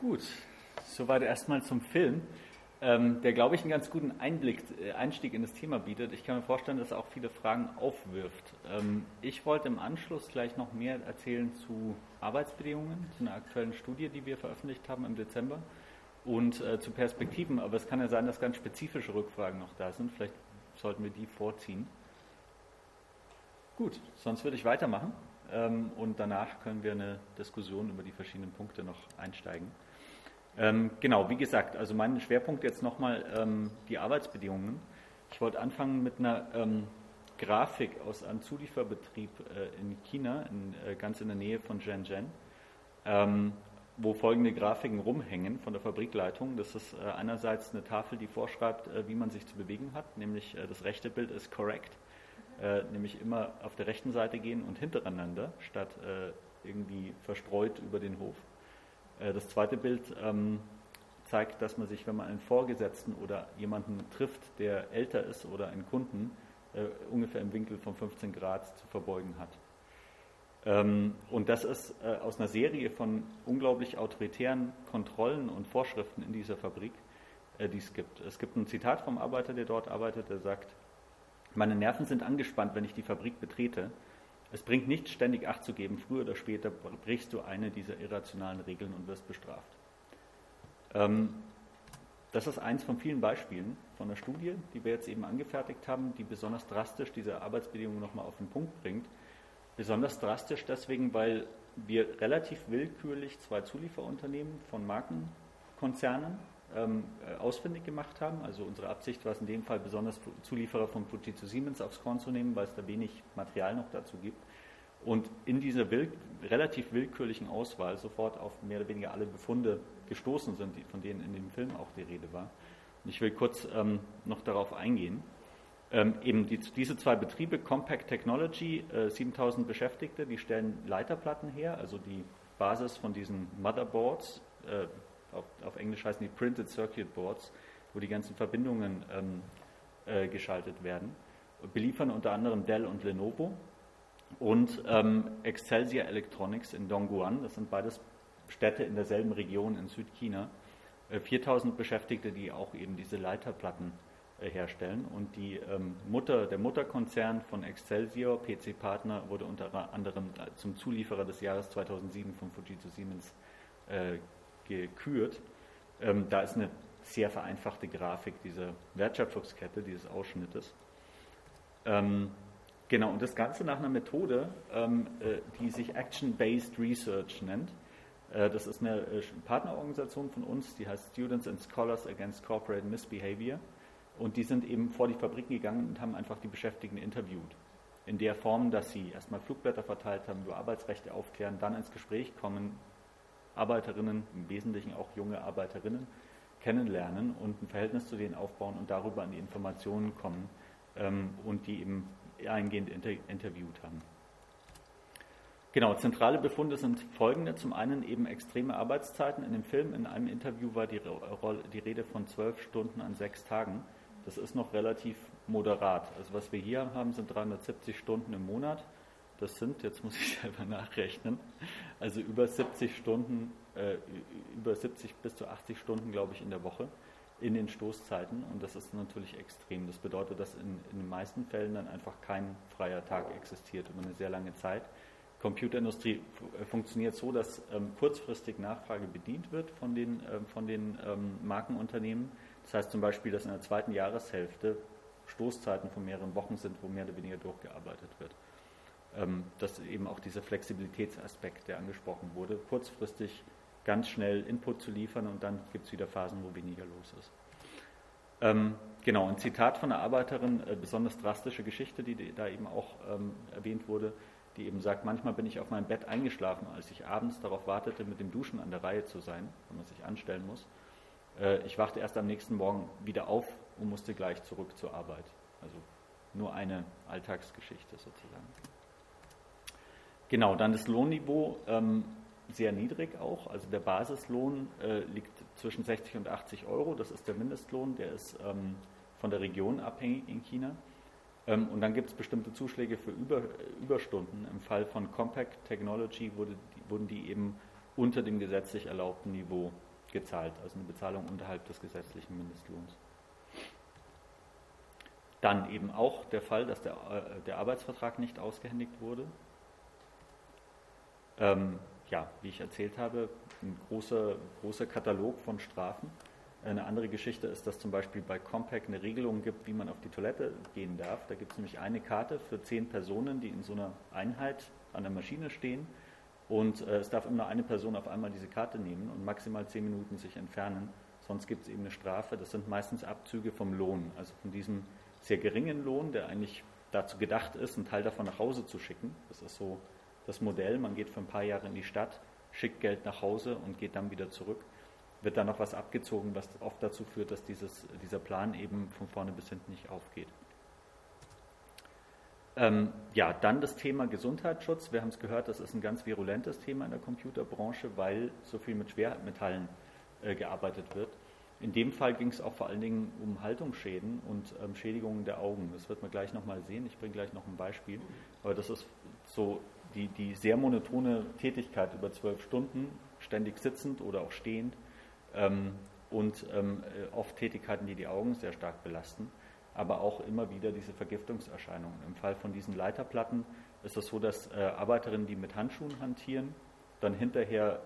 Gut, soweit erstmal zum Film, ähm, der, glaube ich, einen ganz guten Einblick, äh, Einstieg in das Thema bietet. Ich kann mir vorstellen, dass er auch viele Fragen aufwirft. Ähm, ich wollte im Anschluss gleich noch mehr erzählen zu Arbeitsbedingungen, zu einer aktuellen Studie, die wir veröffentlicht haben im Dezember und äh, zu Perspektiven. Aber es kann ja sein, dass ganz spezifische Rückfragen noch da sind. Vielleicht sollten wir die vorziehen. Gut, sonst würde ich weitermachen ähm, und danach können wir eine Diskussion über die verschiedenen Punkte noch einsteigen. Ähm, genau, wie gesagt, also mein Schwerpunkt jetzt nochmal ähm, die Arbeitsbedingungen. Ich wollte anfangen mit einer ähm, Grafik aus einem Zulieferbetrieb äh, in China, in, äh, ganz in der Nähe von Shenzhen, ähm, wo folgende Grafiken rumhängen von der Fabrikleitung. Das ist äh, einerseits eine Tafel, die vorschreibt, äh, wie man sich zu bewegen hat, nämlich äh, das rechte Bild ist correct, äh, nämlich immer auf der rechten Seite gehen und hintereinander, statt irgendwie verstreut über den Hof. Äh, das zweite Bild ähm, zeigt, dass man sich, wenn man einen Vorgesetzten oder jemanden trifft, der älter ist oder einen Kunden, äh, ungefähr im Winkel von 15 Grad zu verbeugen hat. Ähm, und das ist äh, aus einer Serie von unglaublich autoritären Kontrollen und Vorschriften in dieser Fabrik, die es gibt. Es gibt ein Zitat vom Arbeiter, der dort arbeitet, der sagt, meine Nerven sind angespannt, wenn ich die Fabrik betrete. Es bringt nichts, ständig Acht zu geben. Früher oder später brichst du eine dieser irrationalen Regeln und wirst bestraft. Ähm, das ist eins von vielen Beispielen von der Studie, die wir jetzt eben angefertigt haben, die besonders drastisch diese Arbeitsbedingungen nochmal auf den Punkt bringt. Besonders drastisch deswegen, weil wir relativ willkürlich zwei Zulieferunternehmen von Markenkonzernen ausfindig gemacht haben. Also unsere Absicht war es in dem Fall besonders Zulieferer von Fuji zu Siemens aufs Korn zu nehmen, weil es da wenig Material noch dazu gibt. Und in dieser will relativ willkürlichen Auswahl sofort auf mehr oder weniger alle Befunde gestoßen sind, von denen in dem Film auch die Rede war. Und ich will kurz ähm, noch darauf eingehen. Ähm, eben die, diese zwei Betriebe, Compact Technology, äh, 7000 Beschäftigte, die stellen Leiterplatten her, also die Basis von diesen Motherboards, äh, auf, Englisch heißen die Printed Circuit Boards, wo die ganzen Verbindungen ähm, äh, geschaltet werden. Beliefern unter anderem Dell und Lenovo und ähm, Excelsior Electronics in Dongguan. Das sind beides Städte in derselben Region in Südchina. Äh, 4000 Beschäftigte, die auch eben diese Leiterplatten äh, herstellen. Und die ähm, Mutter, der Mutterkonzern von Excelsior, PC Partner, wurde unter anderem zum Zulieferer des Jahres 2007 von Fujitsu Siemens äh, gekürt. Ähm, da ist eine sehr vereinfachte Grafik dieser Wertschöpfungskette, dieses Ausschnittes. Ähm, genau, und das Ganze nach einer Methode, ähm, äh, die sich Action-Based Research nennt. Äh, das ist eine äh, Partnerorganisation von uns, die heißt Students and Scholars Against Corporate Misbehavior. Und die sind eben vor die Fabriken gegangen und haben einfach die Beschäftigten interviewt. In der Form, dass sie erstmal Flugblätter verteilt haben, über Arbeitsrechte aufklären, dann ins Gespräch kommen, Arbeiterinnen, im Wesentlichen auch junge Arbeiterinnen, kennenlernen und ein Verhältnis zu denen aufbauen und darüber an die Informationen kommen ähm, und die eben eingehend inter interviewt haben. Genau, zentrale Befunde sind folgende. Zum einen eben extreme Arbeitszeiten. In dem Film, in einem Interview war die, die Rede von zwölf Stunden an sechs Tagen. Das ist noch relativ moderat. Also was wir hier haben, sind 370 Stunden im Monat. Das sind, jetzt muss ich selber nachrechnen, also über 70 Stunden, äh, über 70 bis zu 80 Stunden, glaube ich, in der Woche in den Stoßzeiten. Und das ist natürlich extrem. Das bedeutet, dass in, in den meisten Fällen dann einfach kein freier Tag existiert über eine sehr lange Zeit. Computerindustrie äh, funktioniert so, dass ähm, kurzfristig Nachfrage bedient wird von den, ähm, von den ähm, Markenunternehmen. Das heißt zum Beispiel, dass in der zweiten Jahreshälfte Stoßzeiten von mehreren Wochen sind, wo mehr oder weniger durchgearbeitet wird. Ähm, dass eben auch dieser Flexibilitätsaspekt, der angesprochen wurde, kurzfristig ganz schnell Input zu liefern und dann gibt es wieder Phasen, wo weniger los ist. Ähm, genau, ein Zitat von einer Arbeiterin, äh, besonders drastische Geschichte, die, die da eben auch ähm, erwähnt wurde, die eben sagt, manchmal bin ich auf meinem Bett eingeschlafen, als ich abends darauf wartete, mit dem Duschen an der Reihe zu sein, wenn man sich anstellen muss. Äh, ich wachte erst am nächsten Morgen wieder auf und musste gleich zurück zur Arbeit. Also nur eine Alltagsgeschichte sozusagen. Genau, dann das Lohnniveau ähm, sehr niedrig auch. Also der Basislohn äh, liegt zwischen 60 und 80 Euro. Das ist der Mindestlohn, der ist ähm, von der Region abhängig in China. Ähm, und dann gibt es bestimmte Zuschläge für Über, Überstunden. Im Fall von Compact Technology wurde, wurden die eben unter dem gesetzlich erlaubten Niveau gezahlt, also eine Bezahlung unterhalb des gesetzlichen Mindestlohns. Dann eben auch der Fall, dass der, äh, der Arbeitsvertrag nicht ausgehändigt wurde. Ähm, ja, wie ich erzählt habe, ein großer, großer Katalog von Strafen. Eine andere Geschichte ist, dass zum Beispiel bei Compaq eine Regelung gibt, wie man auf die Toilette gehen darf. Da gibt es nämlich eine Karte für zehn Personen, die in so einer Einheit an der Maschine stehen. Und äh, es darf immer eine Person auf einmal diese Karte nehmen und maximal zehn Minuten sich entfernen. Sonst gibt es eben eine Strafe. Das sind meistens Abzüge vom Lohn, also von diesem sehr geringen Lohn, der eigentlich dazu gedacht ist, einen Teil davon nach Hause zu schicken. Das ist so das Modell. Man geht für ein paar Jahre in die Stadt, schickt Geld nach Hause und geht dann wieder zurück. Wird dann noch was abgezogen, was oft dazu führt, dass dieses, dieser Plan eben von vorne bis hinten nicht aufgeht. Ähm, ja, dann das Thema Gesundheitsschutz. Wir haben es gehört, das ist ein ganz virulentes Thema in der Computerbranche, weil so viel mit Schwermetallen äh, gearbeitet wird. In dem Fall ging es auch vor allen Dingen um Haltungsschäden und ähm, Schädigungen der Augen. Das wird man gleich nochmal sehen. Ich bringe gleich noch ein Beispiel. Aber das ist so die, die sehr monotone Tätigkeit über zwölf Stunden, ständig sitzend oder auch stehend ähm, und ähm, äh, oft Tätigkeiten, die die Augen sehr stark belasten, aber auch immer wieder diese Vergiftungserscheinungen. Im Fall von diesen Leiterplatten ist es so, dass äh, Arbeiterinnen, die mit Handschuhen hantieren, dann hinterher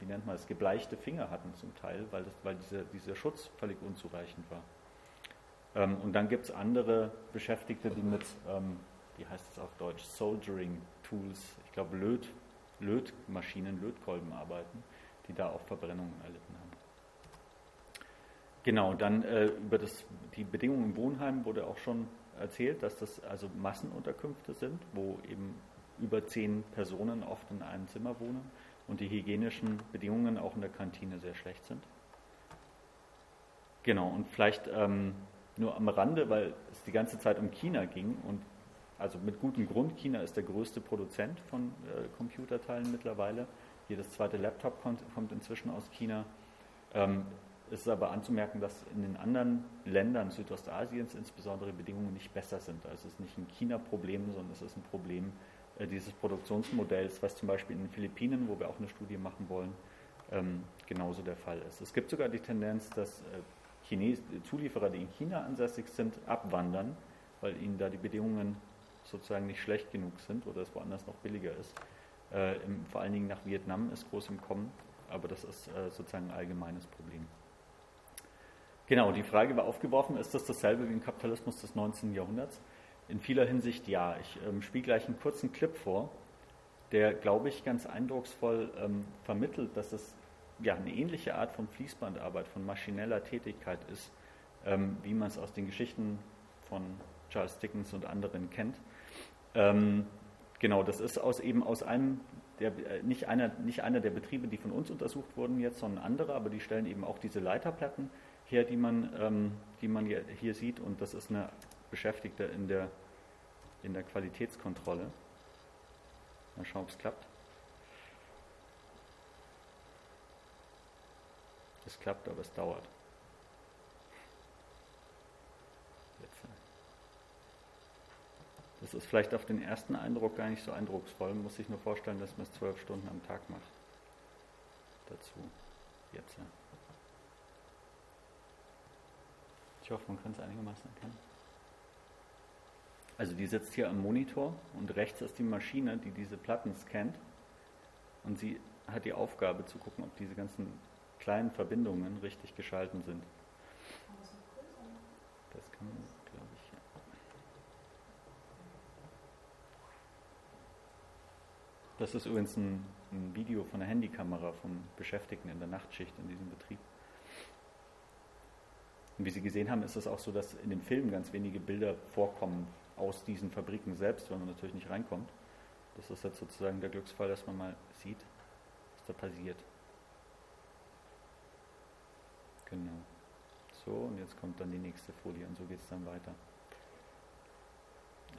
wie nennt man es, gebleichte Finger hatten zum Teil, weil, das, weil diese, dieser Schutz völlig unzureichend war. Ähm, und dann gibt es andere Beschäftigte, die mit, ähm, wie heißt es auf Deutsch, Soldering Tools, ich glaube Löt, Lötmaschinen, Lötkolben arbeiten, die da auch Verbrennungen erlitten haben. Genau, dann äh, über das, die Bedingungen im Wohnheim wurde auch schon erzählt, dass das also Massenunterkünfte sind, wo eben über zehn Personen oft in einem Zimmer wohnen und die hygienischen Bedingungen auch in der Kantine sehr schlecht sind. Genau, und vielleicht ähm, nur am Rande, weil es die ganze Zeit um China ging und also mit gutem Grund, China ist der größte Produzent von äh, Computerteilen mittlerweile. Jedes zweite Laptop kommt, kommt inzwischen aus China. Ähm, es ist aber anzumerken, dass in den anderen Ländern Südostasiens insbesondere Bedingungen nicht besser sind. Also es ist nicht ein China-Problem, sondern es ist ein Problem äh, dieses Produktionsmodells, was zum Beispiel in den Philippinen, wo wir auch eine Studie machen wollen, ähm, genauso der Fall ist. Es gibt sogar die Tendenz, dass äh, Chines Zulieferer, die in China ansässig sind, abwandern, weil ihnen da die Bedingungen sozusagen nicht schlecht genug sind oder es woanders noch billiger ist. Äh, im, vor allen Dingen nach Vietnam ist groß im Kommen, aber das ist äh, sozusagen ein allgemeines Problem. Genau, die Frage war aufgeworfen, ist das dasselbe wie im Kapitalismus des 19. Jahrhunderts? In vieler Hinsicht ja. Ich ähm, spiele gleich einen kurzen Clip vor, der, glaube ich, ganz eindrucksvoll ähm, vermittelt, dass es ja eine ähnliche Art von Fließbandarbeit, von maschineller Tätigkeit ist, ähm, wie man es aus den Geschichten von Charles Dickens und anderen kennt. Ähm, genau, das ist aus eben aus einem der, äh, nicht, einer, nicht einer der Betriebe, die von uns untersucht wurden jetzt, sondern andere, aber die stellen eben auch diese Leiterplatten her, die man, ähm, die man hier sieht. Und das ist eine Beschäftigte in der, in der Qualitätskontrolle. Mal schauen, ob es klappt. Es klappt, aber es dauert. Jetzt. Das ist vielleicht auf den ersten Eindruck gar nicht so eindrucksvoll. Man muss sich nur vorstellen, dass man es zwölf Stunden am Tag macht. Dazu. Jetzt. Ich hoffe, man kann es einigermaßen erkennen. Also die sitzt hier am Monitor und rechts ist die Maschine, die diese Platten scannt. Und sie hat die Aufgabe zu gucken, ob diese ganzen kleinen Verbindungen richtig geschalten sind. Das kann man, glaube ich. Ja. Das ist übrigens ein, ein Video von der Handykamera von Beschäftigten in der Nachtschicht in diesem Betrieb. Und wie Sie gesehen haben, ist es auch so, dass in dem Film ganz wenige Bilder vorkommen aus diesen Fabriken selbst, weil man natürlich nicht reinkommt. Das ist jetzt sozusagen der Glücksfall, dass man mal sieht, was da passiert. Genau. So, und jetzt kommt dann die nächste Folie und so geht es dann weiter.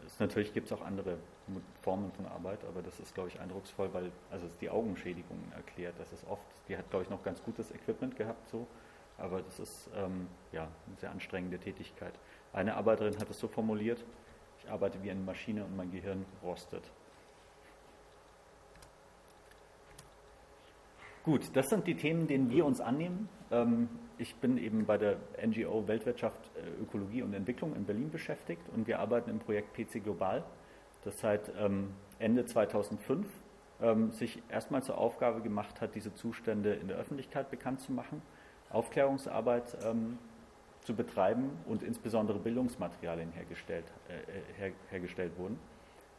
Das, natürlich gibt es auch andere Formen von Arbeit, aber das ist, glaube ich, eindrucksvoll, weil also es die Augenschädigungen erklärt. Das ist oft, die hat, glaube ich, noch ganz gutes Equipment gehabt, so, aber das ist ähm, ja, eine sehr anstrengende Tätigkeit. Eine Arbeiterin hat es so formuliert, ich arbeite wie eine Maschine und mein Gehirn rostet. Gut, das sind die Themen, denen wir uns annehmen. Ähm, ich bin eben bei der NGO Weltwirtschaft, äh, Ökologie und Entwicklung in Berlin beschäftigt und wir arbeiten im Projekt PC Global, das seit ähm, Ende 2005 ähm, sich erstmal zur Aufgabe gemacht hat, diese Zustände in der Öffentlichkeit bekannt zu machen, Aufklärungsarbeit zu betreiben und insbesondere Bildungsmaterialien hergestellt, äh, her, hergestellt wurden.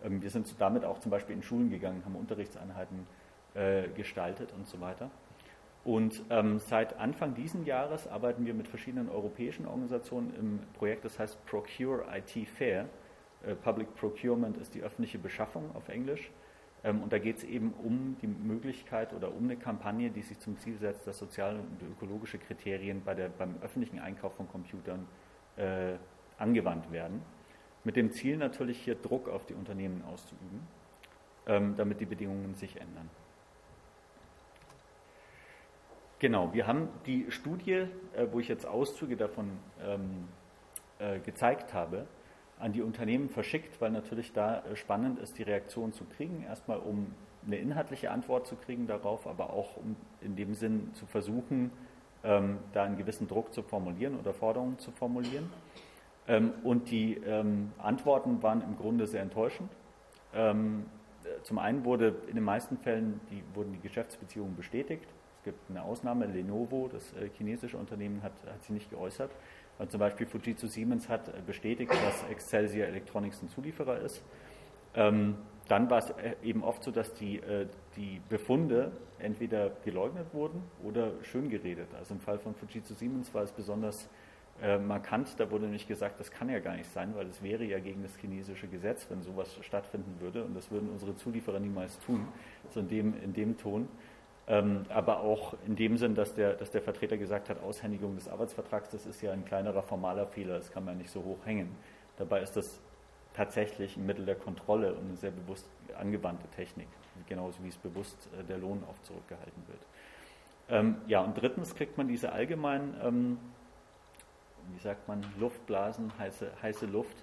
wir sind damit auch zum Beispiel in Schulen gegangen, haben Unterrichtseinheiten äh, gestaltet und so weiter. Und ähm, seit Anfang dieses Jahres arbeiten wir mit verschiedenen europäischen Organisationen im Projekt, das heißt Procure IT Fair. Äh, Public Procurement ist die öffentliche Beschaffung auf Englisch. Ähm, und da geht es eben um die Möglichkeit oder um eine Kampagne, die sich zum Ziel setzt, dass soziale und ökologische Kriterien bei der, beim öffentlichen Einkauf von Computern äh, angewandt werden. Mit dem Ziel natürlich hier Druck auf die Unternehmen auszuüben, ähm, damit die Bedingungen sich ändern. Genau, wir haben die Studie, äh, wo ich jetzt Auszüge davon ähm, äh, gezeigt habe, an die Unternehmen verschickt, weil natürlich da äh, spannend ist, die Reaktion zu kriegen. Erstmal, um eine inhaltliche Antwort zu kriegen darauf, aber auch um in dem Sinn zu versuchen, ähm, da einen gewissen Druck zu formulieren oder Forderungen zu formulieren. Ähm, und die ähm, Antworten waren im Grunde sehr enttäuschend. Ähm, zum einen wurde in den meisten Fällen die, wurden die Geschäftsbeziehungen bestätigt. Es gibt eine Ausnahme, Lenovo, das äh, chinesische Unternehmen, hat, hat sich nicht geäußert. Und zum Beispiel Fujitsu Siemens hat äh, bestätigt, dass Excelsior Electronics ein Zulieferer ist. Ähm, dann war es äh, eben oft so, dass die, äh, die Befunde entweder geleugnet wurden oder schön geredet. Also im Fall von Fujitsu Siemens war es besonders äh, markant. Da wurde nämlich gesagt, das kann ja gar nicht sein, weil es wäre ja gegen das chinesische Gesetz, wenn sowas stattfinden würde. Und das würden unsere Zulieferer niemals tun. So in dem, in dem Ton. Ähm, aber auch in dem Sinn, dass der, dass der Vertreter gesagt hat, Aushändigung des Arbeitsvertrags, das ist ja ein kleinerer formaler Fehler, das kann man nicht so hoch hängen. Dabei ist das tatsächlich ein Mittel der Kontrolle und eine sehr bewusst angewandte Technik, genauso wie es bewusst äh, der Lohn oft zurückgehalten wird. Ähm, ja, und drittens kriegt man diese allgemeinen, ähm, wie sagt man, Luftblasen, heiße, heiße Luft,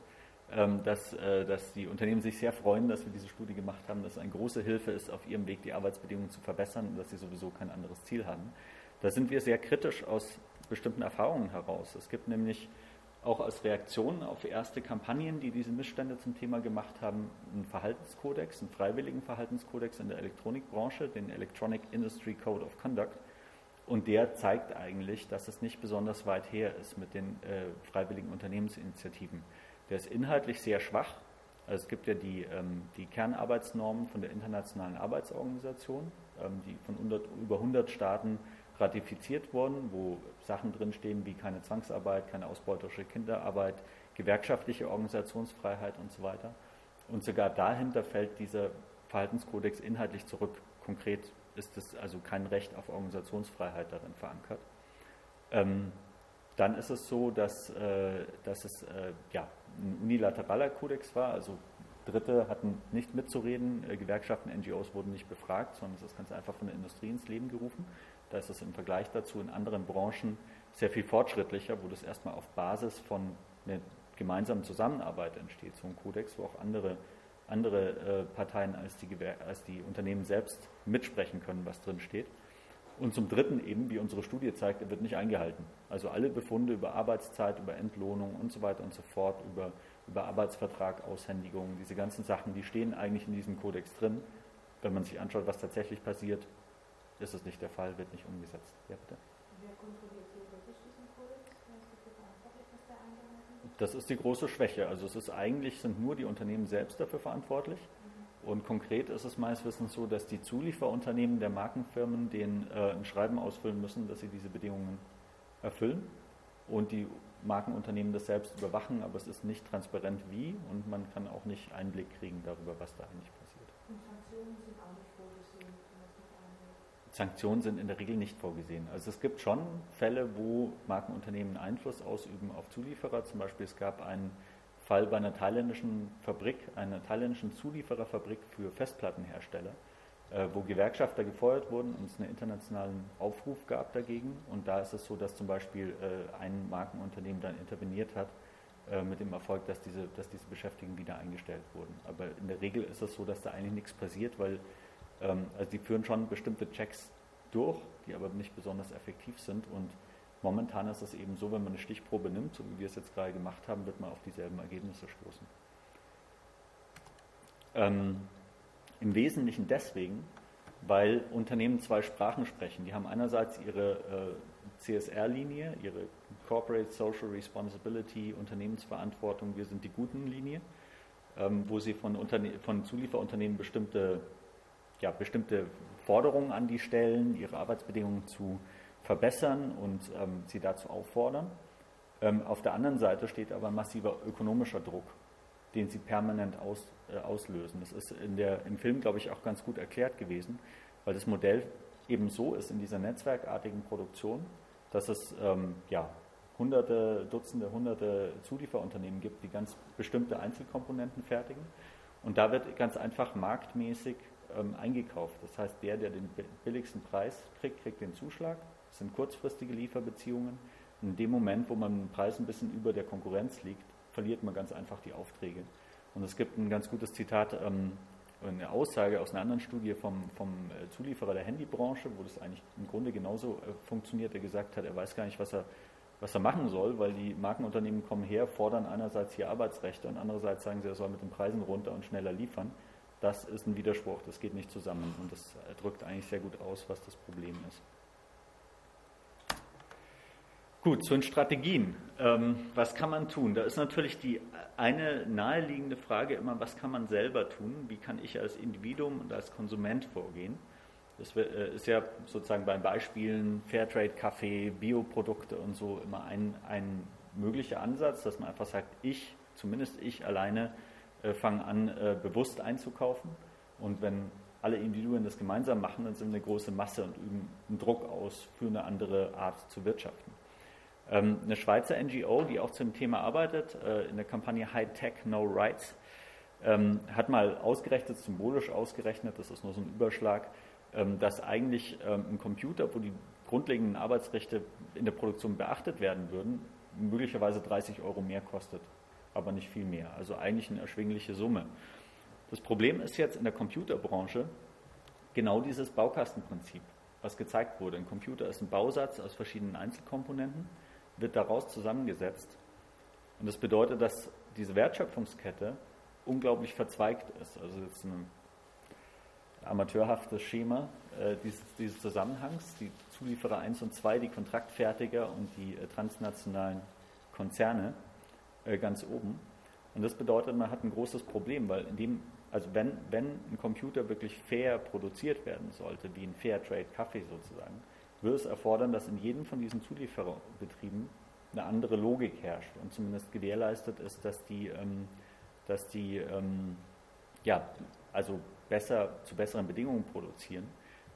dass, äh, dass die Unternehmen sich sehr freuen, dass wir diese Studie gemacht haben, dass es eine große Hilfe ist, auf ihrem Weg die Arbeitsbedingungen zu verbessern und dass sie sowieso kein anderes Ziel haben. Da sind wir sehr kritisch aus bestimmten Erfahrungen heraus. Es gibt nämlich auch als Reaktion auf erste Kampagnen, die diese Missstände zum Thema gemacht haben, einen Verhaltenskodex, einen freiwilligen Verhaltenskodex in der Elektronikbranche, den Electronic Industry Code of Conduct. Und der zeigt eigentlich, dass es nicht besonders weit her ist mit den äh, freiwilligen Unternehmensinitiativen. Der ist inhaltlich sehr schwach. Also es gibt ja die, ähm, die Kernarbeitsnormen von der Internationalen Arbeitsorganisation, ähm, die von 100, über 100 Staaten ratifiziert wurden, wo Sachen drinstehen wie keine Zwangsarbeit, keine ausbeuterische Kinderarbeit, gewerkschaftliche Organisationsfreiheit und so weiter. Und sogar dahinter fällt dieser Verhaltenskodex inhaltlich zurück. Konkret ist es also kein Recht auf Organisationsfreiheit darin verankert. Ähm, dann ist es so, dass, äh, dass es äh, ja, ein unilateraler Kodex war, also Dritte hatten nicht mitzureden, äh, Gewerkschaften, NGOs wurden nicht befragt, sondern es ist ganz einfach von der Industrie ins Leben gerufen. Da ist es im Vergleich dazu in anderen Branchen sehr viel fortschrittlicher, wo das erstmal auf Basis von einer gemeinsamen Zusammenarbeit entsteht, so ein Kodex, wo auch andere, andere äh, Parteien als die, als die Unternehmen selbst mitsprechen können, was drin steht. Und zum Dritten eben, wie unsere Studie zeigt, er wird nicht eingehalten. Also alle Befunde über Arbeitszeit, über Entlohnung und so weiter und so fort, über, über Arbeitsvertrag, Aushändigung, diese ganzen Sachen, die stehen eigentlich in diesem Kodex drin. Wenn man sich anschaut, was tatsächlich passiert, ist es nicht der Fall, wird nicht umgesetzt. Ja, bitte. Wer kontrolliert theoretisch diesen Kodex? Das ist die große Schwäche. Also es ist eigentlich, sind nur die Unternehmen selbst dafür verantwortlich. Und konkret ist es meines Wissens so, dass die Zulieferunternehmen der Markenfirmen den äh, ein Schreiben ausfüllen müssen, dass sie diese Bedingungen erfüllen und die Markenunternehmen das selbst überwachen, aber es ist nicht transparent wie und man kann auch nicht Einblick kriegen darüber, was da eigentlich passiert. Und Sanktionen sind auch nicht vorgesehen? Sanktionen sind in der Regel nicht vorgesehen. Also es gibt schon Fälle, wo Markenunternehmen Einfluss ausüben auf Zulieferer. Zum Beispiel es gab einen Fall bei einer thailändischen Fabrik, einer thailändischen Zuliefererfabrik für Festplattenhersteller, äh, wo Gewerkschafter gefeuert wurden und es einen internationalen Aufruf gab dagegen. Und da ist es so, dass zum Beispiel äh, ein Markenunternehmen dann interveniert hat äh, mit dem Erfolg, dass diese, dass diese Beschäftigten wieder eingestellt wurden. Aber in der Regel ist es so, dass da eigentlich nichts passiert, weil ähm, also die führen schon bestimmte Checks durch, die aber nicht besonders effektiv sind. Und momentan ist es eben so, wenn man eine Stichprobe nimmt, so wie wir es jetzt gerade gemacht haben, wird man auf dieselben Ergebnisse stoßen. Ähm, Im Wesentlichen deswegen, weil Unternehmen zwei Sprachen sprechen. Die haben einerseits ihre äh, CSR-Linie, ihre Corporate Social Responsibility, Unternehmensverantwortung, wir sind die guten Linie, ähm, wo sie von, von Zulieferunternehmen bestimmte, ja, bestimmte Forderungen an die stellen, ihre Arbeitsbedingungen zu verbessern und ähm, sie dazu auffordern. Ähm, auf der anderen Seite steht aber massiver ökonomischer Druck, den sie permanent aus, äh, auslösen. Das ist in der, im Film, glaube ich, auch ganz gut erklärt gewesen, weil das Modell eben so ist in dieser netzwerkartigen Produktion, dass es ähm, ja, hunderte, Dutzende, hunderte Zulieferunternehmen gibt, die ganz bestimmte Einzelkomponenten fertigen. Und da wird ganz einfach marktmäßig ähm, eingekauft. Das heißt, der, der den billigsten Preis kriegt, kriegt den Zuschlag. Das sind kurzfristige Lieferbeziehungen. In dem Moment, wo man den Preis ein bisschen über der Konkurrenz liegt, verliert man ganz einfach die Aufträge. Und es gibt ein ganz gutes Zitat, ähm, eine Aussage aus einer anderen Studie vom, vom äh, Zulieferer der Handybranche, wo das eigentlich im Grunde genauso äh, funktioniert, der gesagt hat, er weiß gar nicht, was er was er machen soll, weil die Markenunternehmen kommen her, fordern einerseits hier Arbeitsrechte und andererseits sagen sie, er soll mit den Preisen runter und schneller liefern. Das ist ein Widerspruch, das geht nicht zusammen und das drückt eigentlich sehr gut aus, was das Problem ist. Gut, zu den Strategien. Ähm, was kann man tun? Da ist natürlich die eine naheliegende Frage immer, was kann man selber tun? Wie kann ich als Individuum und als Konsument vorgehen? Das äh, ist ja sozusagen bei Beispielen Fairtrade, Kaffee, Bioprodukte und so immer ein, ein möglicher Ansatz, dass man einfach sagt, ich, zumindest ich alleine, äh, fange an, äh, bewusst einzukaufen. Und wenn alle Individuen das gemeinsam machen, dann sind wir eine große Masse und üben einen Druck aus für eine andere Art zu wirtschaften. Ähm, eine Schweizer NGO, die auch zum Thema arbeitet, in der Kampagne High Tech No Rights, ähm, hat mal ausgerechnet, symbolisch ausgerechnet, das ist nur so ein Überschlag, ähm, dass eigentlich ein Computer, wo die grundlegenden Arbeitsrechte in der Produktion beachtet werden würden, möglicherweise 30 Euro mehr kostet, aber nicht viel mehr. Also eigentlich eine erschwingliche Summe. Das Problem ist jetzt in der Computerbranche genau dieses Baukastenprinzip, was gezeigt wurde. Ein Computer ist ein Bausatz aus verschiedenen Einzelkomponenten, wird daraus zusammengesetzt. Und das bedeutet, dass diese Wertschöpfungskette unglaublich verzweigt ist. Also jetzt eine amateurhaftes Schema äh, dieses, dieses, Zusammenhangs. Die Zulieferer 1 und 2, die Kontraktfertiger und die äh, transnationalen Konzerne äh, ganz oben. Und das bedeutet, man hat ein großes Problem, weil in dem, also wenn, wenn ein Computer wirklich fair produziert werden sollte, wie ein Fairtrade Kaffee sozusagen, würde es erfordern, dass in jedem von diesen Zuliefererbetrieben eine andere Logik herrscht und zumindest gewährleistet ist, dass die, ähm, dass die ähm, ja, also besser, zu besseren Bedingungen produzieren.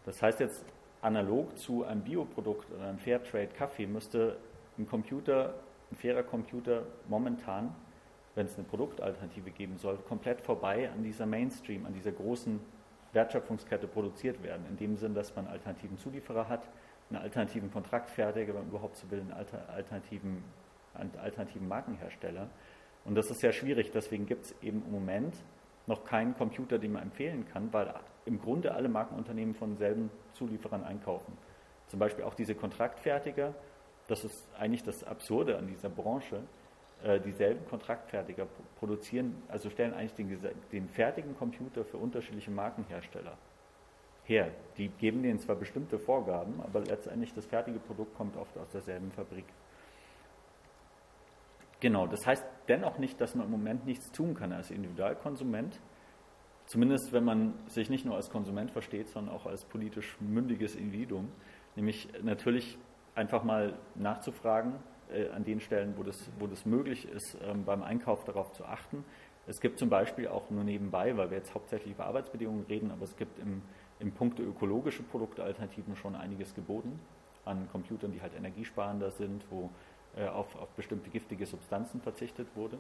Das heißt jetzt, analog zu einem Bioprodukt oder einem Fairtrade Kaffee müsste ein Computer, ein fairer Computer momentan, wenn es eine Produktalternative geben soll, komplett vorbei an dieser Mainstream, an dieser großen Wertschöpfungskette produziert werden. In dem Sinn, dass man alternativen Zulieferer hat, einen alternativen Kontraktfertiger, wenn überhaupt will, einen alternativen, alternativen Markenhersteller. Und das ist sehr schwierig. Deswegen gibt es eben im Moment noch keinen Computer, den man empfehlen kann, weil im Grunde alle Markenunternehmen von selben Zulieferern einkaufen. Zum Beispiel auch diese Kontraktfertiger, das ist eigentlich das Absurde an dieser Branche, äh, dieselben Kontraktfertiger produzieren, also stellen eigentlich den, den fertigen Computer für unterschiedliche Markenhersteller her. Die geben denen zwar bestimmte Vorgaben, aber letztendlich das fertige Produkt kommt oft aus derselben Fabrik. Genau, das heißt dennoch nicht, dass man im Moment nichts tun kann als Individualkonsument. Zumindest wenn man sich nicht nur als Konsument versteht, sondern auch als politisch mündiges Individuum. Nämlich natürlich einfach mal nachzufragen äh, an den Stellen, wo das, wo das möglich ist, ähm, beim Einkauf darauf zu achten. Es gibt zum Beispiel auch nur nebenbei, weil wir jetzt hauptsächlich über Arbeitsbedingungen reden, aber es gibt im, im Punkte ökologische Produktalternativen schon einiges geboten an Computern, die halt energiesparender sind, wo äh, auf, auf bestimmte giftige Substanzen verzichtet wurde.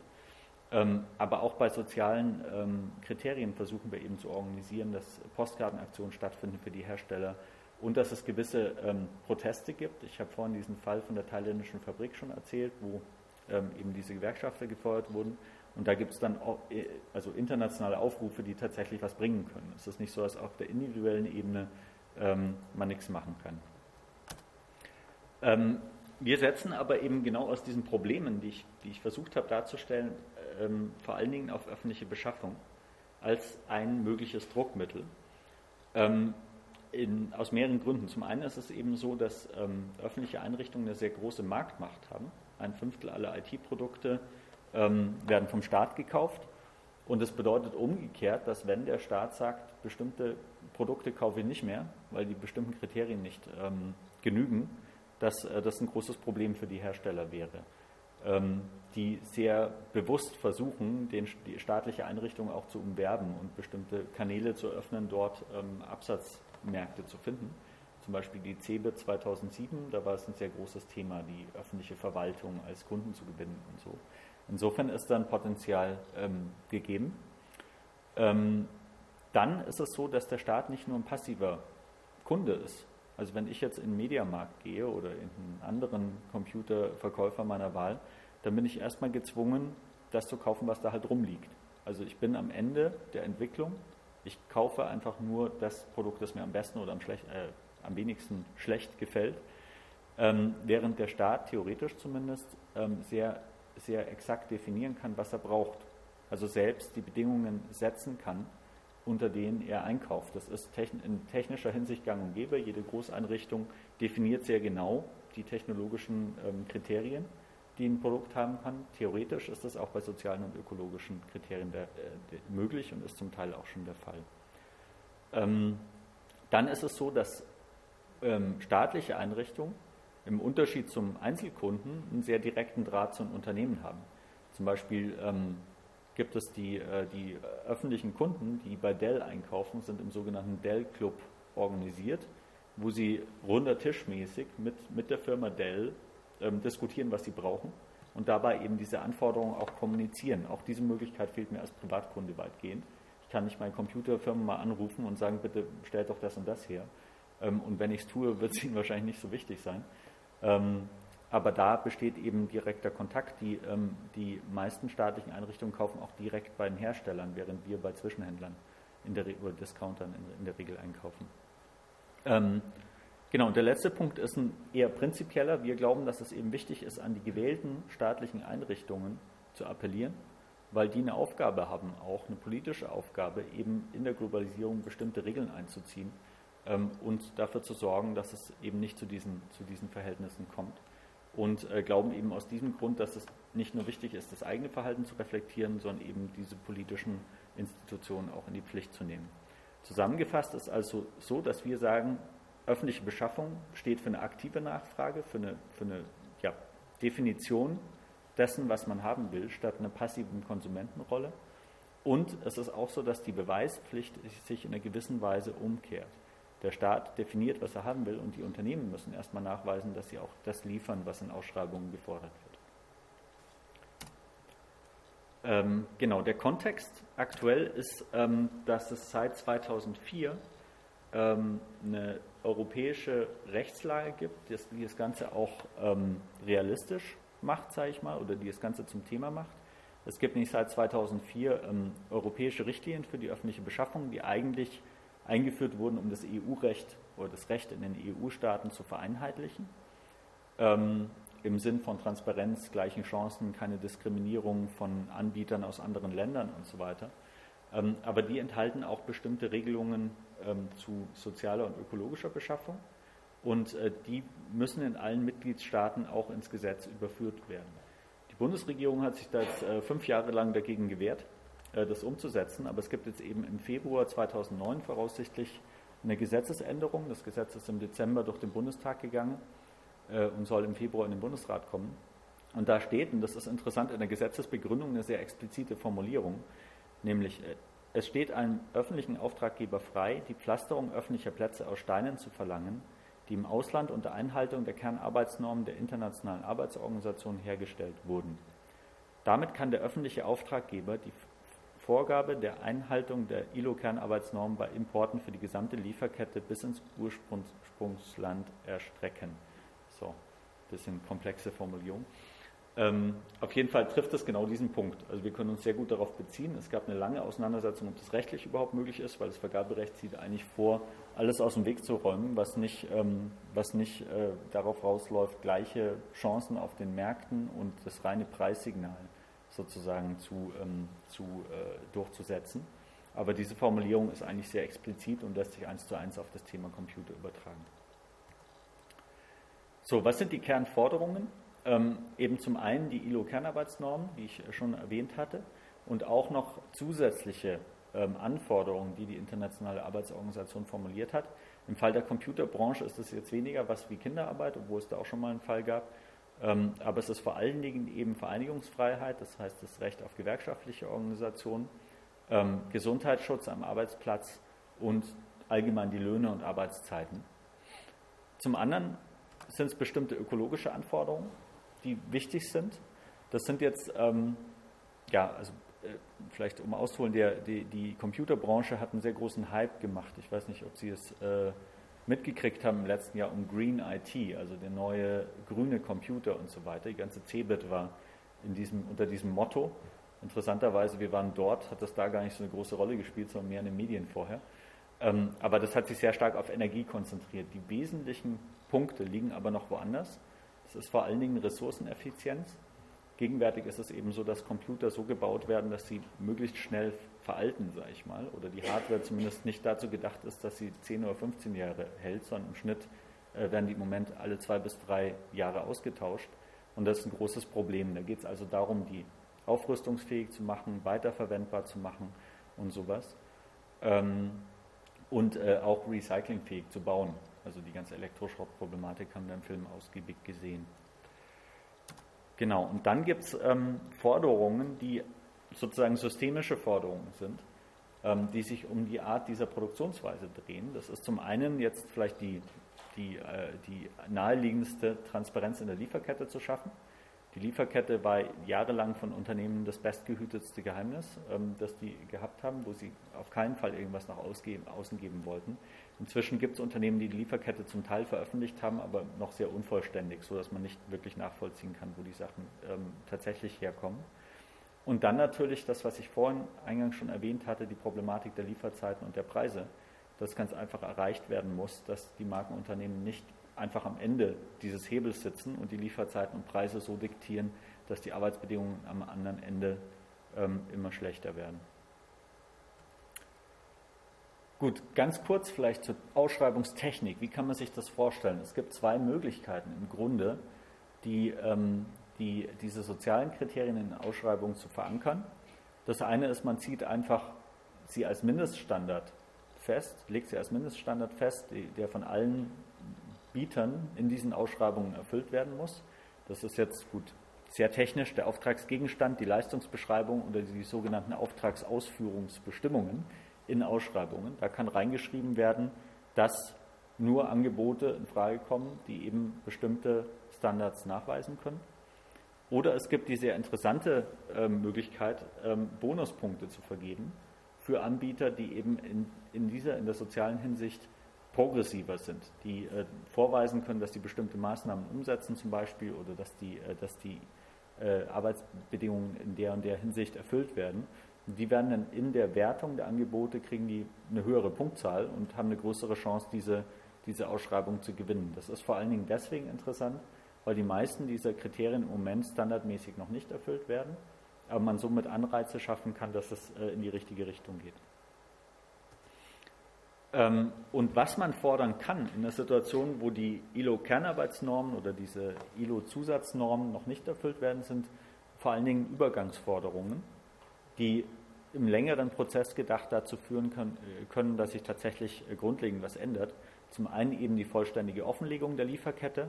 Ähm, aber auch bei sozialen ähm, Kriterien versuchen wir eben zu organisieren, dass Postkartenaktionen stattfinden für die Hersteller und dass es gewisse ähm, Proteste gibt. Ich habe vorhin diesen Fall von der thailändischen Fabrik schon erzählt, wo ähm, eben diese Gewerkschafter gefeuert wurden. Und da gibt es dann auch, äh, also internationale Aufrufe, die tatsächlich was bringen können. Es ist nicht so, dass auf der individuellen Ebene ähm, man nichts machen kann. Ähm, wir setzen aber eben genau aus diesen Problemen, die ich, die ich versucht habe darzustellen, ähm, vor allen Dingen auf öffentliche Beschaffung als ein mögliches Druckmittel. Ähm, in, aus mehreren Gründen. Zum einen ist es eben so, dass ähm, öffentliche Einrichtungen eine sehr große Marktmacht haben. Ein Fünftel aller IT-Produkte ähm, werden vom Staat gekauft. Und das bedeutet umgekehrt, dass wenn der Staat sagt, bestimmte Produkte kaufe ich nicht mehr, weil die bestimmten Kriterien nicht ähm, genügen, dass äh, das ein großes Problem für die Hersteller wäre, ähm, die sehr bewusst versuchen, den, die staatliche Einrichtungen auch zu umwerben und bestimmte Kanäle zu öffnen, dort ähm, Absatzmärkte zu finden. Zum Beispiel die CeBIT 2007, da war es ein sehr großes Thema, die öffentliche Verwaltung als Kunden zu gewinnen und so. Insofern ist da ein Potenzial ähm, gegeben. Ähm, dann ist es so, dass der Staat nicht nur ein passiver Kunde ist, also wenn ich jetzt in den Mediamarkt gehe oder in einen anderen Computerverkäufer meiner Wahl, dann bin ich erstmal gezwungen, das zu kaufen, was da halt rumliegt. Also ich bin am Ende der Entwicklung. Ich kaufe einfach nur das Produkt, das mir am besten oder am, schlecht, äh, am wenigsten schlecht gefällt, ähm, während der Staat theoretisch zumindest ähm, sehr, sehr exakt definieren kann, was er braucht. Also selbst die Bedingungen setzen kann, unter denen er einkauft. Das ist in technischer Hinsicht gang und gäbe. Jede Großeinrichtung definiert sehr genau die technologischen ähm, Kriterien, die ein Produkt haben kann. Theoretisch ist das auch bei sozialen und ökologischen Kriterien äh, möglich und ist zum Teil auch schon der Fall. Ähm, dann ist es so, dass ähm, staatliche Einrichtungen im Unterschied zum Einzelkunden einen sehr direkten Draht zu Unternehmen haben. Zum Beispiel ähm, gibt es die, äh, die öffentlichen Kunden, die bei Dell einkaufen, sind im sogenannten Dell Club organisiert, wo sie runder Tischmäßig mit, mit der Firma Dell ähm, diskutieren, was sie brauchen und dabei eben diese Anforderungen auch kommunizieren. Auch diese Möglichkeit fehlt mir als Privatkunde weitgehend. Ich kann nicht meine Computerfirma mal anrufen und sagen, bitte stellt doch das und das her. Ähm, und wenn ich es tue, wird es ihnen wahrscheinlich nicht so wichtig sein. Ähm, aber da besteht eben direkter Kontakt. Die, ähm, die meisten staatlichen Einrichtungen kaufen auch direkt bei den Herstellern, während wir bei Zwischenhändlern in der, oder Discountern in, in der Regel einkaufen. Ähm, genau, und der letzte Punkt ist ein eher prinzipieller. Wir glauben, dass es eben wichtig ist, an die gewählten staatlichen Einrichtungen zu appellieren, weil die eine Aufgabe haben, auch eine politische Aufgabe, eben in der Globalisierung bestimmte Regeln einzuziehen und dafür zu sorgen, dass es eben nicht zu diesen, zu diesen Verhältnissen kommt und äh, glauben eben aus diesem Grund, dass es nicht nur wichtig ist, das eigene Verhalten zu reflektieren, sondern eben diese politischen Institutionen auch in die Pflicht zu nehmen. Zusammengefasst ist also so, dass wir sagen, öffentliche Beschaffung steht für eine aktive Nachfrage, für eine, für eine ja, Definition dessen, was man haben will, statt einer passiven Konsumentenrolle. Und es ist auch so, dass die Beweispflicht sich in einer gewissen Weise umkehrt. Der Staat definiert, was er haben will und die Unternehmen müssen erstmal nachweisen, dass sie auch das liefern, was in Ausschreibungen gefordert wird. Ähm, genau, der Kontext aktuell ist, ähm, dass es seit 2004 ähm, eine europäische Rechtslage gibt, die das, Ganze auch ähm, realistisch macht, sage ich mal, oder die das Ganze zum Thema macht. Es gibt nämlich seit 2004 ähm, europäische Richtlinien für die öffentliche Beschaffung, die eigentlich eingeführt wurden, um das EU-Recht oder das Recht in den EU-Staaten zu vereinheitlichen. Ähm, Im Sinn von Transparenz, gleichen Chancen, keine Diskriminierung von Anbietern aus anderen Ländern und so weiter. Ähm, aber die enthalten auch bestimmte Regelungen ähm, zu sozialer und ökologischer Beschaffung. Und äh, die müssen in allen Mitgliedstaaten auch ins Gesetz überführt werden. Die Bundesregierung hat sich da jetzt äh, fünf Jahre lang dagegen gewehrt das umzusetzen. Aber es gibt jetzt eben im Februar 2009 voraussichtlich eine Gesetzesänderung. Das Gesetz ist im Dezember durch den Bundestag gegangen äh, und soll im Februar in den Bundesrat kommen. Und da steht, und das ist interessant, in der Gesetzesbegründung eine sehr explizite Formulierung, nämlich äh, es steht einem öffentlichen Auftraggeber frei, die Pflasterung öffentlicher Plätze aus Steinen zu verlangen, die im Ausland unter Einhaltung der Kernarbeitsnormen der Internationalen Arbeitsorganisation hergestellt wurden. Damit kann der öffentliche Auftraggeber die Vorgabe der Einhaltung der ILO-Kernarbeitsnormen bei Importen für die gesamte Lieferkette bis ins Ursprungsland erstrecken. So, bisschen komplexe Formulierung. Ähm, auf jeden Fall trifft es genau diesen Punkt. Also wir können uns sehr gut darauf beziehen. Es gab eine lange Auseinandersetzung, ob das rechtlich überhaupt möglich ist, weil das Vergaberecht sieht eigentlich vor alles aus dem Weg zu räumen, was nicht, ähm, was nicht äh, darauf rausläuft, gleiche Chancen auf den Märkten und das reine Preissignal sozusagen zu, ähm, zu äh, durchzusetzen. Aber diese Formulierung ist eigentlich sehr explizit und lässt sich eins zu eins auf das Thema Computer übertragen. So, was sind die Kernforderungen? Ähm, eben zum einen die ILO-Kernarbeitsnormen, die ich schon erwähnt hatte, und auch noch zusätzliche ähm, Anforderungen, die die Internationale Arbeitsorganisation formuliert hat. Im Fall der Computerbranche ist es jetzt weniger was wie Kinderarbeit, obwohl es da auch schon mal einen Fall gab. Ähm, aber es ist vor allen Dingen eben Vereinigungsfreiheit, das heißt das Recht auf gewerkschaftliche Organisation, ähm, Gesundheitsschutz am Arbeitsplatz und allgemein die Löhne und Arbeitszeiten. Zum anderen sind es bestimmte ökologische Anforderungen, die wichtig sind. Das sind jetzt, ähm, ja, also äh, vielleicht um auszuholen, der, die, die, Computerbranche hat einen sehr großen Hype gemacht. Ich weiß nicht, ob Sie es äh, mitgekriegt haben im letzten Jahr um Green IT, also der neue grüne Computer und so weiter. Die ganze CeBIT war diesem, unter diesem Motto. Interessanterweise, wir waren dort, hat das da gar nicht so eine große Rolle gespielt, sondern mehr in den Medien vorher. Ähm, aber das hat sich sehr stark auf Energie konzentriert. Die wesentlichen Punkte liegen aber noch woanders. Das ist vor allen Dingen Ressourceneffizienz. Gegenwärtig ist es eben so, dass Computer so gebaut werden, dass sie möglichst schnell veralten, sage ich mal, oder die Hardware zumindest nicht dazu gedacht ist, dass sie 10 oder 15 Jahre hält, sondern im Schnitt äh, werden die im Moment alle zwei bis drei Jahre ausgetauscht. Und das ist ein großes Problem. Da geht es also darum, die aufrüstungsfähig zu machen, weiterverwendbar zu machen und sowas. Ähm, und äh, auch recyclingfähig zu bauen. Also die ganze Elektroschrottproblematik haben wir im Film ausgiebig gesehen. Genau, und dann gibt es ähm, Forderungen, die sozusagen systemische Forderungen sind, ähm, die sich um die Art dieser Produktionsweise drehen. Das ist zum einen jetzt vielleicht die, die, äh, die naheliegendste Transparenz in der Lieferkette zu schaffen. Die Lieferkette war jahrelang von Unternehmen das bestgehütetste Geheimnis, ähm, das die gehabt haben, wo sie auf keinen Fall irgendwas nach außen geben wollten. Inzwischen gibt es Unternehmen, die die Lieferkette zum Teil veröffentlicht haben, aber noch sehr unvollständig, sodass man nicht wirklich nachvollziehen kann, wo die Sachen ähm, tatsächlich herkommen. Und dann natürlich das, was ich vorhin eingangs schon erwähnt hatte, die Problematik der Lieferzeiten und der Preise, dass ganz einfach erreicht werden muss, dass die Markenunternehmen nicht einfach am Ende dieses Hebels sitzen und die Lieferzeiten und Preise so diktieren, dass die Arbeitsbedingungen am anderen Ende ähm, immer schlechter werden. Gut, ganz kurz vielleicht zur Ausschreibungstechnik. Wie kann man sich das vorstellen? Es gibt zwei Möglichkeiten im Grunde, die, ähm, die diese sozialen Kriterien in Ausschreibungen zu verankern. Das eine ist, man zieht einfach sie als Mindeststandard fest, legt sie als Mindeststandard fest, der von allen Bietern in diesen Ausschreibungen erfüllt werden muss. Das ist jetzt gut sehr technisch der Auftragsgegenstand, die Leistungsbeschreibung oder die sogenannten Auftragsausführungsbestimmungen in Ausschreibungen. Da kann reingeschrieben werden, dass nur Angebote in Frage kommen, die eben bestimmte Standards nachweisen können. Oder es gibt die sehr interessante äh, Möglichkeit, ähm, Bonuspunkte zu vergeben für Anbieter, die eben in, in dieser, in der sozialen Hinsicht progressiver sind, die äh, vorweisen können, dass sie bestimmte Maßnahmen umsetzen zum Beispiel oder dass die, äh, dass die äh, Arbeitsbedingungen in der und der Hinsicht erfüllt werden. Die werden dann in der Wertung der Angebote, kriegen die eine höhere Punktzahl und haben eine größere Chance, diese, diese Ausschreibung zu gewinnen. Das ist vor allen Dingen deswegen interessant, weil die meisten dieser Kriterien im Moment standardmäßig noch nicht erfüllt werden, aber man somit Anreize schaffen kann, dass es äh, in die richtige Richtung geht. Ähm, und was man fordern kann in der Situation, wo die ILO-Kernarbeitsnormen oder diese ILO-Zusatznormen noch nicht erfüllt werden, sind vor allen Dingen Übergangsforderungen, die im längeren Prozess gedacht dazu führen können, äh, können, dass sich tatsächlich äh, grundlegend was ändert. Zum einen eben die vollständige Offenlegung der Lieferkette,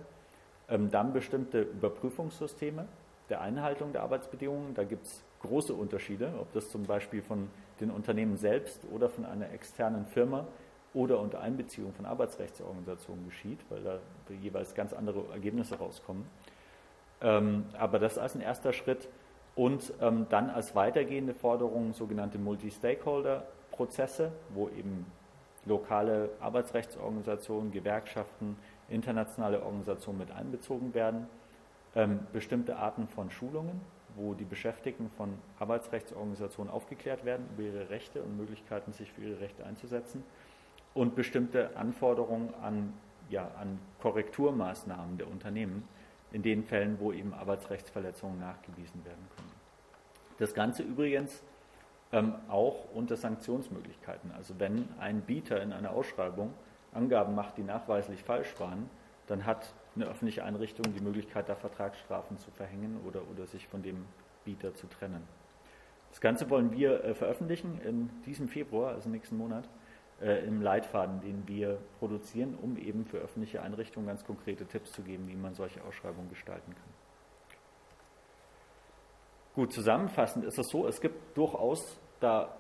ähm, dann bestimmte Überprüfungssysteme der Einhaltung der Arbeitsbedingungen. Da gibt es große Unterschiede, ob das zum Beispiel von den Unternehmen selbst oder von einer externen Firma oder unter Einbeziehung von Arbeitsrechtsorganisationen geschieht, weil da jeweils ganz andere Ergebnisse rauskommen. Ähm, aber das als ein erster Schritt. Und ähm, dann als weitergehende Forderung sogenannte Multi-Stakeholder-Prozesse, wo eben lokale Arbeitsrechtsorganisationen, Gewerkschaften, internationale Organisationen mit einbezogen werden, ähm, bestimmte Arten von Schulungen, wo die Beschäftigten von Arbeitsrechtsorganisationen aufgeklärt werden über ihre Rechte und Möglichkeiten, sich für ihre Rechte einzusetzen und bestimmte Anforderungen an, ja, an Korrekturmaßnahmen der Unternehmen in den Fällen, wo eben Arbeitsrechtsverletzungen nachgewiesen werden können. Das Ganze übrigens ähm, auch unter Sanktionsmöglichkeiten. Also wenn ein Bieter in einer Ausschreibung Angaben macht, die nachweislich falsch waren, dann hat eine öffentliche Einrichtung die Möglichkeit, da Vertragsstrafen zu verhängen oder, oder sich von dem Bieter zu trennen. Das Ganze wollen wir äh, veröffentlichen in diesem Februar, also nächsten Monat, äh, im Leitfaden, den wir produzieren, um eben für öffentliche Einrichtungen ganz konkrete Tipps zu geben, wie man solche Ausschreibungen gestalten kann. Gut, zusammenfassend ist es so, es gibt durchaus da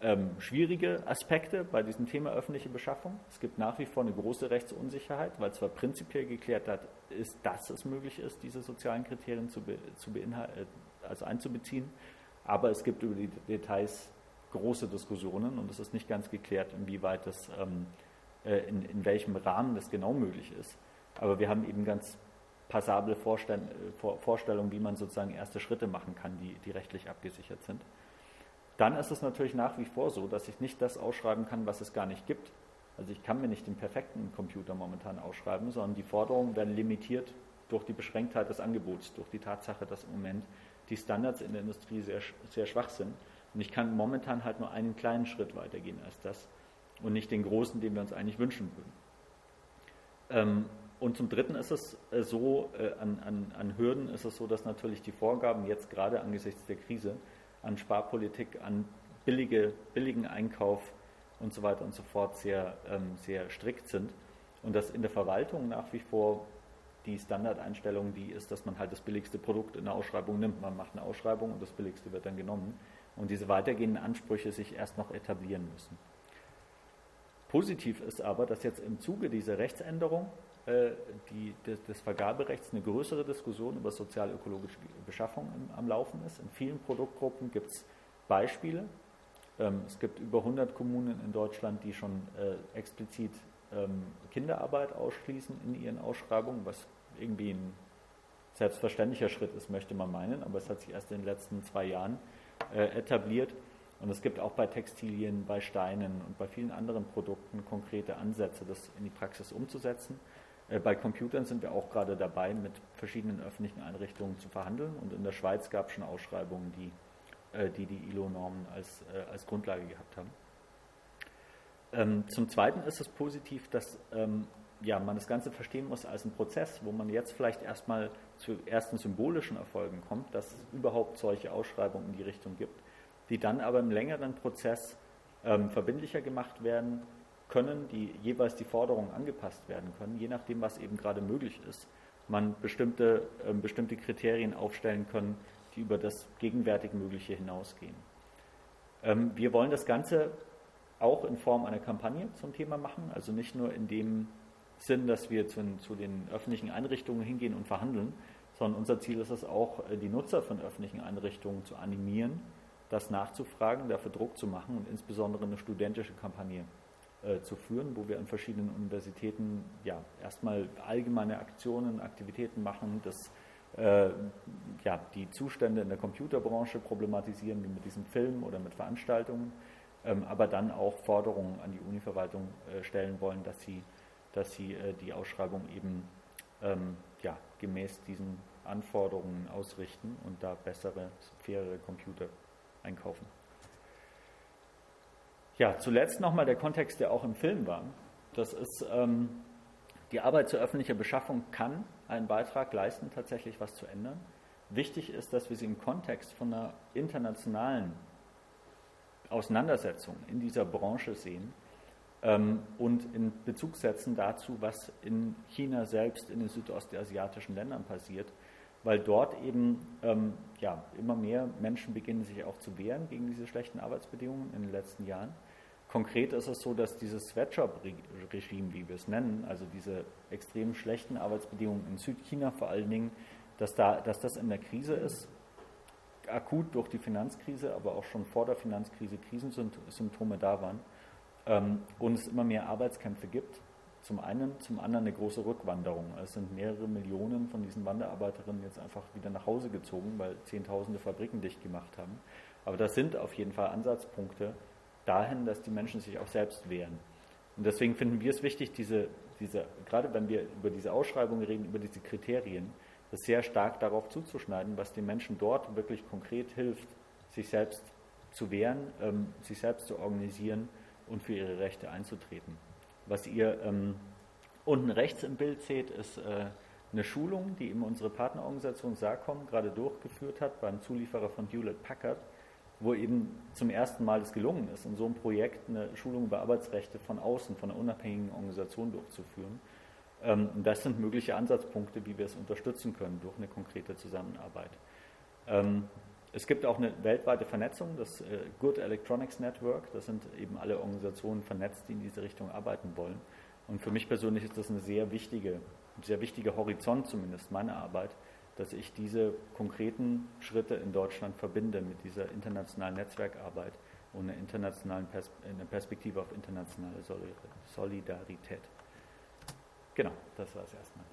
ähm, schwierige Aspekte bei diesem Thema öffentliche Beschaffung. Es gibt nach wie vor eine große Rechtsunsicherheit, weil zwar prinzipiell geklärt hat, ist, dass es möglich ist, diese sozialen Kriterien zu, be, zu äh, also einzubeziehen, aber es gibt über die Details große Diskussionen und es ist nicht ganz geklärt, inwieweit das, ähm, äh, in, in welchem Rahmen das genau möglich ist. Aber wir haben eben ganz passable Vorstell Vorstellungen, wie man sozusagen erste Schritte machen kann, die, die rechtlich abgesichert sind. Dann ist es natürlich nach wie vor so, dass ich nicht das ausschreiben kann, was es gar nicht gibt. Also ich kann mir nicht den perfekten Computer momentan ausschreiben, sondern die Forderungen werden limitiert durch die Beschränktheit des Angebots, durch die Tatsache, dass im Moment die Standards in der Industrie sehr, sehr schwach sind. Und ich kann momentan halt nur einen kleinen Schritt weitergehen als das und nicht den großen, den wir uns eigentlich wünschen würden. Ähm, und zum Dritten ist es äh, so, äh, an, an, an Hürden ist es so, dass natürlich die Vorgaben jetzt gerade angesichts der Krise an Sparpolitik, an billige, billigen Einkauf und so weiter und so fort sehr, ähm, sehr strikt sind. Und dass in der Verwaltung nach wie vor die Standardeinstellung die ist, dass man halt das billigste Produkt in der Ausschreibung nimmt. Man macht eine Ausschreibung und das billigste wird dann genommen. Und diese weitergehenden Ansprüche sich erst noch etablieren müssen. Positiv ist aber, dass jetzt im Zuge dieser Rechtsänderung äh, die, des, des, Vergaberechts eine größere Diskussion über sozial-ökologische Beschaffung im, am Laufen ist. In vielen Produktgruppen gibt es Beispiele. Ähm, es gibt über 100 Kommunen in Deutschland, die schon äh, explizit ähm, Kinderarbeit ausschließen in ihren Ausschreibungen, was irgendwie ein selbstverständlicher Schritt ist, möchte man meinen, aber es hat sich erst in den letzten zwei Jahren äh, etabliert. Und es gibt auch bei Textilien, bei Steinen und bei vielen anderen Produkten konkrete Ansätze, das in die Praxis umzusetzen. Äh, bei Computern sind wir auch gerade dabei, mit verschiedenen öffentlichen Einrichtungen zu verhandeln. Und in der Schweiz gab es schon Ausschreibungen, die äh, die, die ILO-Normen als, äh, als Grundlage gehabt haben. Ähm, zum Zweiten ist es positiv, dass ähm, ja, man das Ganze verstehen muss als einen Prozess, wo man jetzt vielleicht erstmal zu ersten symbolischen Erfolgen kommt, dass es überhaupt solche Ausschreibungen in die Richtung gibt, die dann aber im längeren Prozess ähm, verbindlicher gemacht werden können, die jeweils die Forderungen angepasst werden können, je nachdem, was eben gerade möglich ist. Man bestimmte, ähm, bestimmte Kriterien aufstellen können, die über das gegenwärtig Mögliche hinausgehen. Ähm, wir wollen das Ganze auch in Form einer Kampagne zum Thema machen, also nicht nur in dem Sinn, dass wir zu, zu den öffentlichen Einrichtungen hingehen und verhandeln, sondern unser Ziel ist es auch, äh, die Nutzer von öffentlichen Einrichtungen zu animieren, das nachzufragen, dafür Druck zu machen und insbesondere eine studentische Kampagne äh, zu führen, wo wir an verschiedenen Universitäten ja erstmal allgemeine Aktionen, Aktivitäten machen, das äh, ja, die Zustände in der Computerbranche problematisieren, wie mit diesem Film oder mit Veranstaltungen, ähm, aber dann auch Forderungen an die Univerwaltung äh, stellen wollen, dass sie, dass sie äh, die Ausschreibung eben ähm, ja, gemäß diesen Anforderungen ausrichten und da bessere, fairere Computer einkaufen. Ja, zuletzt nochmal der Kontext, der auch im Film war. Das ist, ähm, die Arbeit zur öffentlichen Beschaffung kann einen Beitrag leisten, tatsächlich was zu ändern. Wichtig ist, dass wir sie im Kontext von einer internationalen Auseinandersetzung in dieser Branche sehen und in Bezug setzen dazu, was in China selbst, in den südostasiatischen Ländern passiert, weil dort eben ähm, ja, immer mehr Menschen beginnen sich auch zu wehren gegen diese schlechten Arbeitsbedingungen in den letzten Jahren. Konkret ist es so, dass dieses Sweatshop-Regime, wie wir es nennen, also diese extrem schlechten Arbeitsbedingungen in Südchina vor allen Dingen, dass, da, dass das in der Krise ist, akut durch die Finanzkrise, aber auch schon vor der Finanzkrise Krisensymptome da waren ähm, und es immer mehr Arbeitskämpfe gibt zum einen, zum anderen eine große Rückwanderung. Es sind mehrere Millionen von diesen Wanderarbeiterinnen jetzt einfach wieder nach Hause gezogen, weil Zehntausende Fabriken dicht gemacht haben. Aber das sind auf jeden Fall Ansatzpunkte dahin, dass die Menschen sich auch selbst wehren. Und deswegen finden wir es wichtig, diese, diese, gerade wenn wir über diese Ausschreibung reden, über diese Kriterien, das sehr stark darauf zuzuschneiden, was den Menschen dort wirklich konkret hilft, sich selbst zu wehren, ähm, sich selbst zu organisieren und für ihre Rechte einzutreten. Was ihr ähm, unten rechts im Bild seht, ist äh, eine Schulung, die eben unsere Partnerorganisation SACOM gerade durchgeführt hat beim Zulieferer von Hewlett Packard, wo eben zum ersten Mal es gelungen ist, in so einem Projekt eine Schulung über Arbeitsrechte von außen, von einer unabhängigen Organisation durchzuführen. Ähm, das sind mögliche Ansatzpunkte, wie wir es unterstützen können durch eine konkrete Zusammenarbeit. Ähm, es gibt auch eine weltweite Vernetzung, das äh, Good Electronics Network. Das sind eben alle Organisationen vernetzt, die in diese Richtung arbeiten wollen. Und für mich persönlich ist das eine sehr wichtige, sehr wichtiger Horizont zumindest meiner Arbeit, dass ich diese konkreten Schritte in Deutschland verbinde mit dieser internationalen Netzwerkarbeit und einer internationalen Pers eine Perspektive auf internationale Solidarität. Genau, das war es erstmal.